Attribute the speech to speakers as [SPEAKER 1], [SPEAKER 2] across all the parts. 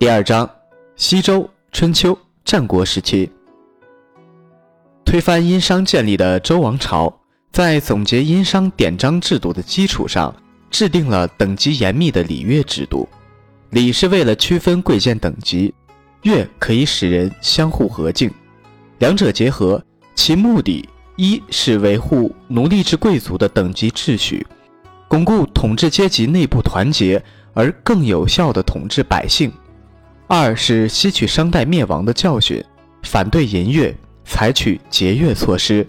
[SPEAKER 1] 第二章：西周、春秋、战国时期，推翻殷商建立的周王朝，在总结殷商典章制度的基础上，制定了等级严密的礼乐制度。礼是为了区分贵贱等级，乐可以使人相互和敬，两者结合，其目的一是维护奴隶制贵族的等级秩序，巩固统治阶级内部团结，而更有效地统治百姓。二是吸取商代灭亡的教训，反对淫乐，采取节约措施。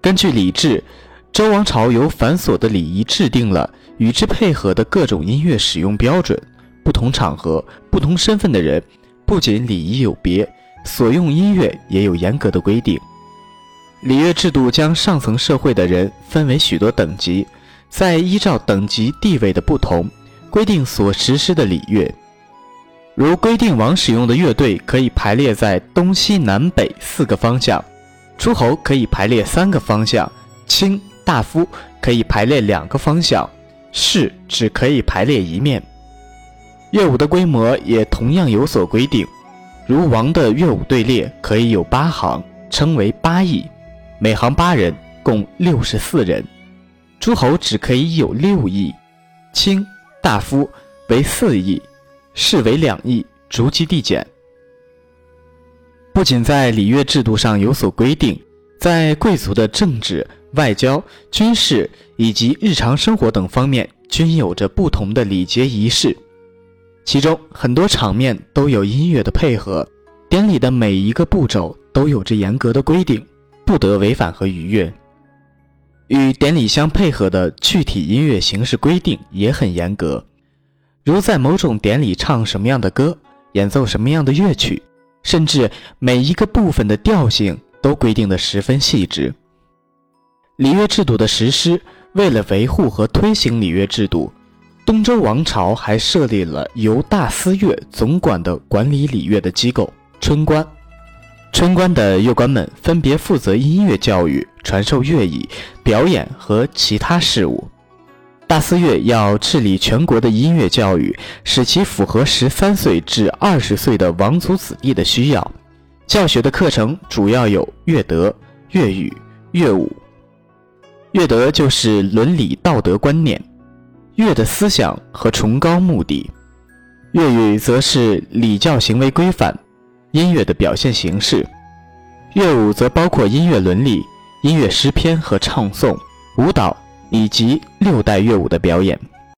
[SPEAKER 1] 根据礼制，周王朝由繁琐的礼仪制定了与之配合的各种音乐使用标准。不同场合、不同身份的人，不仅礼仪有别，所用音乐也有严格的规定。礼乐制度将上层社会的人分为许多等级，再依照等级地位的不同，规定所实施的礼乐。如规定王使用的乐队可以排列在东西南北四个方向，诸侯可以排列三个方向，卿大夫可以排列两个方向，士只可以排列一面。乐舞的规模也同样有所规定，如王的乐舞队列可以有八行，称为八翼，每行八人，共六十四人；诸侯只可以有六翼，卿大夫为四翼。视为两翼，逐级递减。不仅在礼乐制度上有所规定，在贵族的政治、外交、军事以及日常生活等方面，均有着不同的礼节仪式。其中很多场面都有音乐的配合，典礼的每一个步骤都有着严格的规定，不得违反和逾越。与典礼相配合的具体音乐形式规定也很严格。如在某种典礼唱什么样的歌，演奏什么样的乐曲，甚至每一个部分的调性都规定得十分细致。礼乐制度的实施，为了维护和推行礼乐制度，东周王朝还设立了由大司乐总管的管理礼乐的机构——春官。春官的乐官们分别负责音乐教育、传授乐艺、表演和其他事务。大司乐要治理全国的音乐教育，使其符合十三岁至二十岁的王族子弟的需要。教学的课程主要有乐德、乐语、乐舞。乐德就是伦理道德观念，乐的思想和崇高目的；乐语则是礼教行为规范，音乐的表现形式；乐舞则包括音乐伦理、音乐诗篇和唱诵、舞蹈。以及六代乐舞的表演。